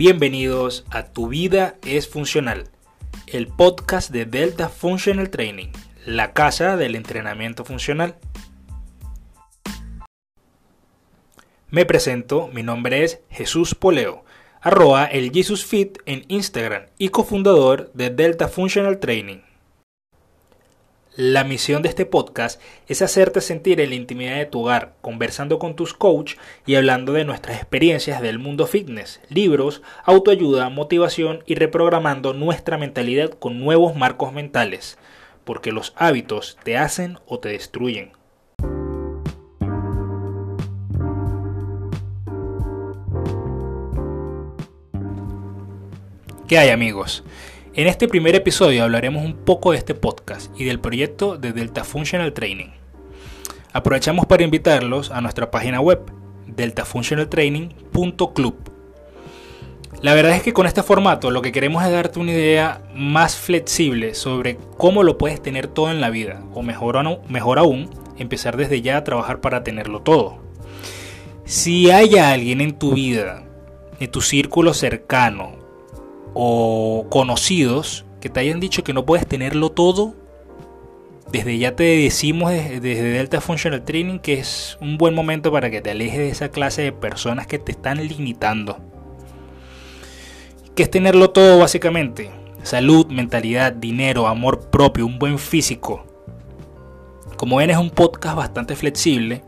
Bienvenidos a Tu vida es funcional, el podcast de Delta Functional Training, la casa del entrenamiento funcional. Me presento, mi nombre es Jesús Poleo, arroba el Jesus Fit en Instagram y cofundador de Delta Functional Training. La misión de este podcast es hacerte sentir en la intimidad de tu hogar, conversando con tus coaches y hablando de nuestras experiencias del mundo fitness, libros, autoayuda, motivación y reprogramando nuestra mentalidad con nuevos marcos mentales, porque los hábitos te hacen o te destruyen. ¿Qué hay amigos? En este primer episodio hablaremos un poco de este podcast y del proyecto de Delta Functional Training. Aprovechamos para invitarlos a nuestra página web deltafunctionaltraining.club. La verdad es que con este formato lo que queremos es darte una idea más flexible sobre cómo lo puedes tener todo en la vida, o mejor, aún, empezar desde ya a trabajar para tenerlo todo. Si hay alguien en tu vida, en tu círculo cercano, o conocidos que te hayan dicho que no puedes tenerlo todo, desde ya te decimos desde, Delta Functional Training que es un buen momento para que te alejes de esa clase de personas que te están limitando. ¿Qué es tenerlo todo básicamente? Salud, mentalidad, dinero, amor propio, un buen físico. Como ven es un podcast bastante flexible,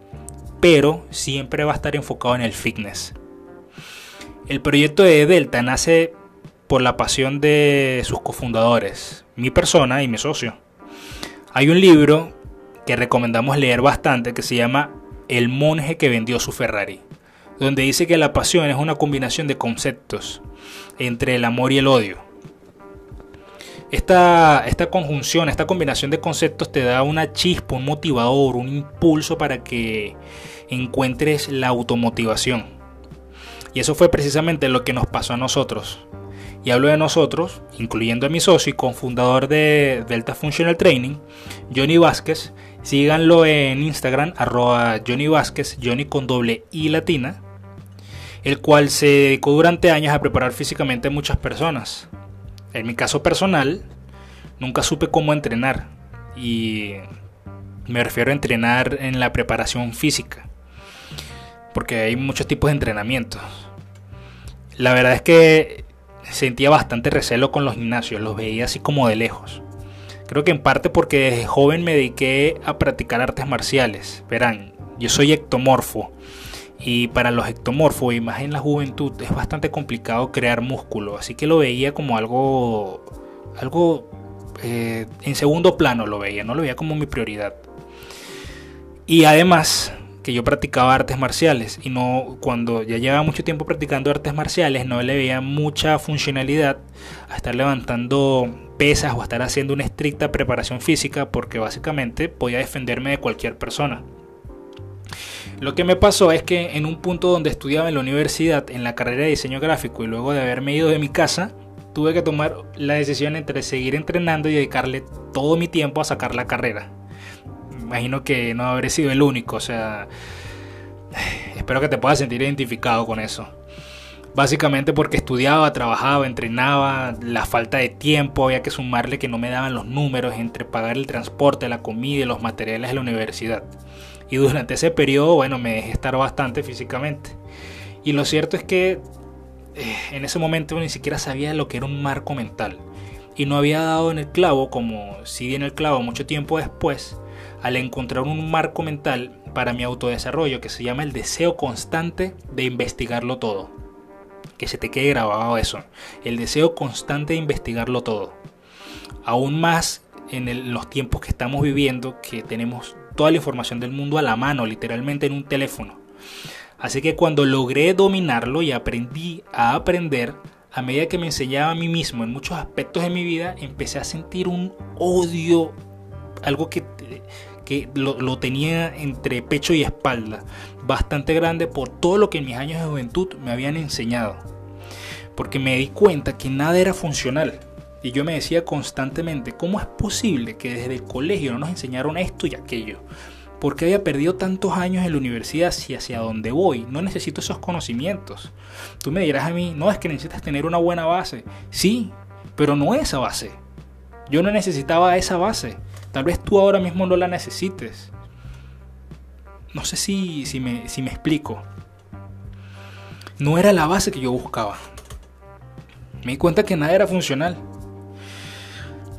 pero siempre va a estar enfocado en el fitness. El proyecto de Delta nace por la pasión de sus cofundadores, mi persona y mi socio. Hay un libro que recomendamos leer bastante que se llama El monje que vendió su Ferrari, donde dice que la pasión es una combinación de conceptos entre el amor y el odio. Esta, esta conjunción, esta combinación de conceptos te da una chispa, un motivador, un impulso para que encuentres la automotivación. Y eso fue precisamente lo que nos pasó a nosotros. Y hablo de nosotros, incluyendo a mi socio y cofundador de Delta Functional Training, Johnny Vázquez. Síganlo en Instagram, arroba Johnny Vázquez, Johnny con doble I latina, el cual se dedicó durante años a preparar físicamente a muchas personas. En mi caso personal, nunca supe cómo entrenar. Y me refiero a entrenar en la preparación física. Porque hay muchos tipos de entrenamientos. La verdad es que sentía bastante recelo con los gimnasios, los veía así como de lejos. Creo que en parte porque desde joven me dediqué a practicar artes marciales. Verán, yo soy ectomorfo. Y para los ectomorfos, y más en la juventud, es bastante complicado crear músculo. Así que lo veía como algo. algo eh, en segundo plano lo veía, no lo veía como mi prioridad. Y además, que yo practicaba artes marciales y no cuando ya llevaba mucho tiempo practicando artes marciales no le veía mucha funcionalidad a estar levantando pesas o a estar haciendo una estricta preparación física porque básicamente podía defenderme de cualquier persona. Lo que me pasó es que en un punto donde estudiaba en la universidad en la carrera de diseño gráfico y luego de haberme ido de mi casa, tuve que tomar la decisión entre seguir entrenando y dedicarle todo mi tiempo a sacar la carrera imagino que no habré sido el único, o sea, espero que te puedas sentir identificado con eso. Básicamente porque estudiaba, trabajaba, entrenaba, la falta de tiempo, había que sumarle que no me daban los números entre pagar el transporte, la comida y los materiales de la universidad. Y durante ese periodo, bueno, me dejé estar bastante físicamente. Y lo cierto es que eh, en ese momento ni siquiera sabía lo que era un marco mental. Y no había dado en el clavo como si di en el clavo mucho tiempo después al encontrar un marco mental para mi autodesarrollo que se llama el deseo constante de investigarlo todo. Que se te quede grabado eso. El deseo constante de investigarlo todo. Aún más en los tiempos que estamos viviendo, que tenemos toda la información del mundo a la mano, literalmente en un teléfono. Así que cuando logré dominarlo y aprendí a aprender, a medida que me enseñaba a mí mismo en muchos aspectos de mi vida, empecé a sentir un odio, algo que que lo, tenía entre pecho y espalda, bastante grande por todo lo que en mis años de juventud me habían enseñado. Porque me di cuenta que nada era funcional. Y yo me decía constantemente, ¿cómo es posible que desde el colegio no nos enseñaron esto y aquello? ¿Por qué había perdido tantos años en la universidad si hacia dónde voy? No necesito esos conocimientos. Tú me dirás a mí, no, es que necesitas tener una buena base. Sí, pero no esa base. Yo no necesitaba esa base. Tal vez tú ahora mismo no la necesites. No sé si, si, me, si me explico. No era la base que yo buscaba. Me di cuenta que nada era funcional.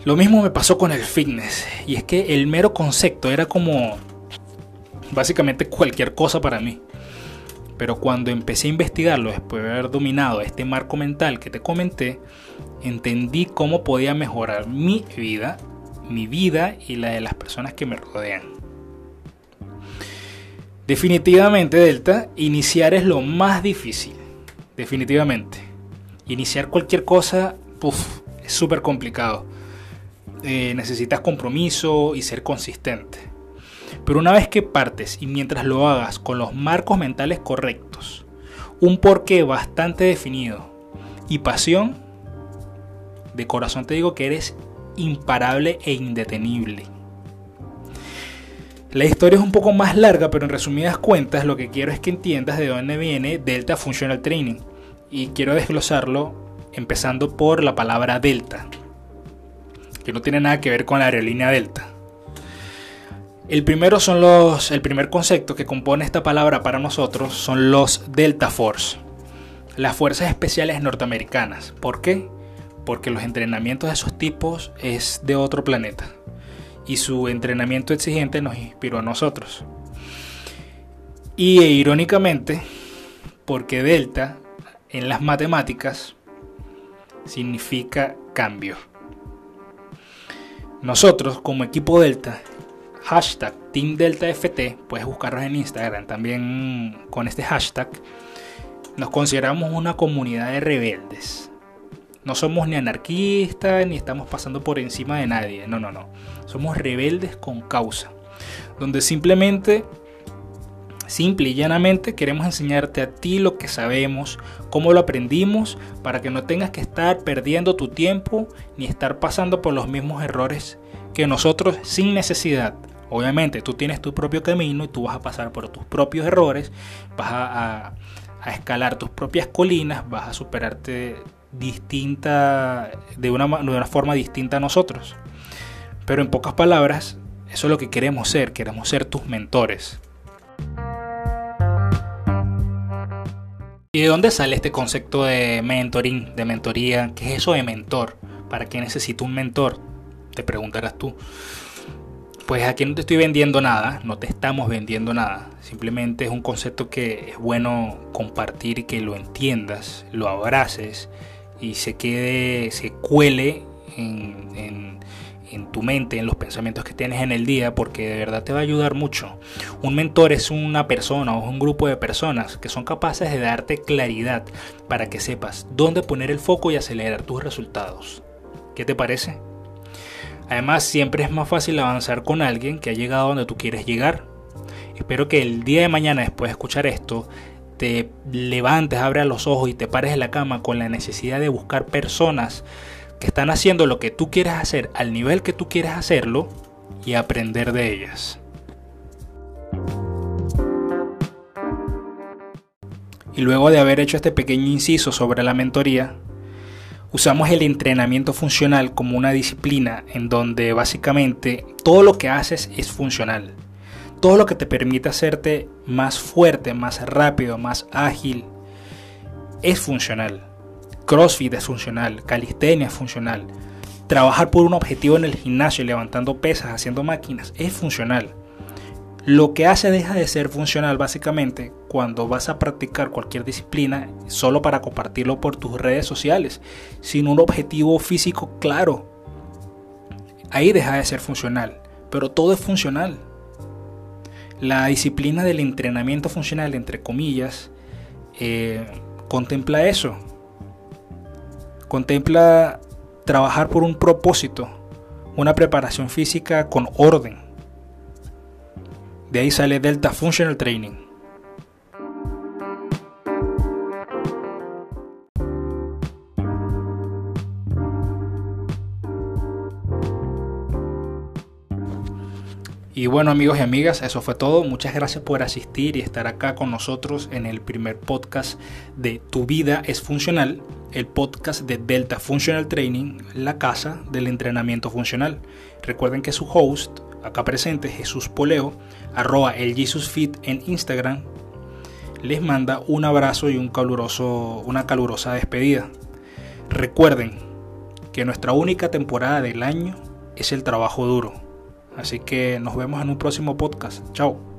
Lo mismo me pasó con el fitness. Y es que el mero concepto era como básicamente cualquier cosa para mí. Pero cuando empecé a investigarlo, después de haber dominado este marco mental que te comenté, entendí cómo podía mejorar mi vida, mi vida y la de las personas que me rodean. Definitivamente, Delta, iniciar es lo más difícil. Definitivamente. Iniciar cualquier cosa, es súper complicado. Eh, necesitas compromiso y ser consistente. Pero una vez que partes y mientras lo hagas con los marcos mentales correctos, un porqué bastante definido y pasión, de corazón te digo que eres imparable e indetenible. La historia es un poco más larga, pero en resumidas cuentas lo que quiero es que entiendas de dónde viene Delta Functional Training. Y quiero desglosarlo empezando por la palabra Delta, que no tiene nada que ver con la aerolínea Delta. El primero son los, el primer concepto que compone esta palabra para nosotros son los Delta Force, las fuerzas especiales norteamericanas. ¿Por qué? Porque los entrenamientos de esos tipos es de otro planeta y su entrenamiento exigente nos inspiró a nosotros. Y irónicamente, porque delta en las matemáticas significa cambio. Nosotros como equipo delta, hashtag Team puedes buscarnos en Instagram también con este hashtag, nos consideramos una comunidad de rebeldes no somos ni anarquistas ni estamos pasando por encima de nadie. No, no, no. Somos rebeldes con causa. Donde simplemente, simple y llanamente, queremos enseñarte a ti lo que sabemos, cómo lo aprendimos, para que no tengas que estar perdiendo tu tiempo ni estar pasando por los mismos errores que nosotros sin necesidad. Obviamente tú tienes tu propio camino y tú vas a pasar por tus propios errores, vas a, a escalar tus propias colinas, vas a superarte distinta, de una, de una forma distinta a nosotros. Pero en pocas palabras, eso es lo que queremos ser, queremos ser tus mentores. ¿Y de dónde sale este concepto de mentoring, de mentoría? ¿Qué es eso de mentor? ¿Para qué necesito un mentor? Te preguntarás tú. Pues aquí no te estoy vendiendo nada, no te estamos vendiendo nada. Simplemente es un concepto que es bueno compartir y que lo entiendas, lo abraces y se quede, se cuele en, en, tu mente, en los pensamientos que tienes en el día, porque de verdad te va a ayudar mucho. Un mentor es una persona o un grupo de personas que son capaces de darte claridad para que sepas dónde poner el foco y acelerar tus resultados. ¿Qué te parece? Además, siempre es más fácil avanzar con alguien que ha llegado donde tú quieres llegar. Espero que el día de mañana, después de escuchar esto, te levantes, abras los ojos y te pares en la cama con la necesidad de buscar personas que están haciendo lo que tú quieres hacer al nivel que tú quieres hacerlo y aprender de ellas. Y luego de haber hecho este pequeño inciso sobre la mentoría, usamos el entrenamiento funcional como una disciplina en donde básicamente todo lo que haces es funcional todo lo que te permite hacerte más fuerte, más rápido, más ágil, es funcional. CrossFit es funcional, calistenia es funcional. Trabajar por un objetivo en el gimnasio, levantando pesas, haciendo máquinas, es funcional. Lo que hace deja de ser funcional básicamente cuando vas a practicar cualquier disciplina solo para compartirlo por tus redes sociales, sin un objetivo físico claro. Ahí deja de ser funcional, pero todo es funcional. La disciplina del entrenamiento funcional, entre comillas, eh, contempla eso. Contempla trabajar por un propósito, una preparación física con orden. De ahí sale Delta Functional Training. Y bueno amigos y amigas, eso fue todo. Muchas gracias por asistir y estar acá con nosotros en el primer podcast de Tu vida es funcional, el podcast de Delta Functional Training, la casa del entrenamiento funcional. Recuerden que su host, acá presente, Jesús Poleo, arroba el Jesus Fit en Instagram, les manda un abrazo y un caluroso, una calurosa despedida. Recuerden que nuestra única temporada del año es el trabajo duro Así que nos vemos en un próximo podcast. Chao.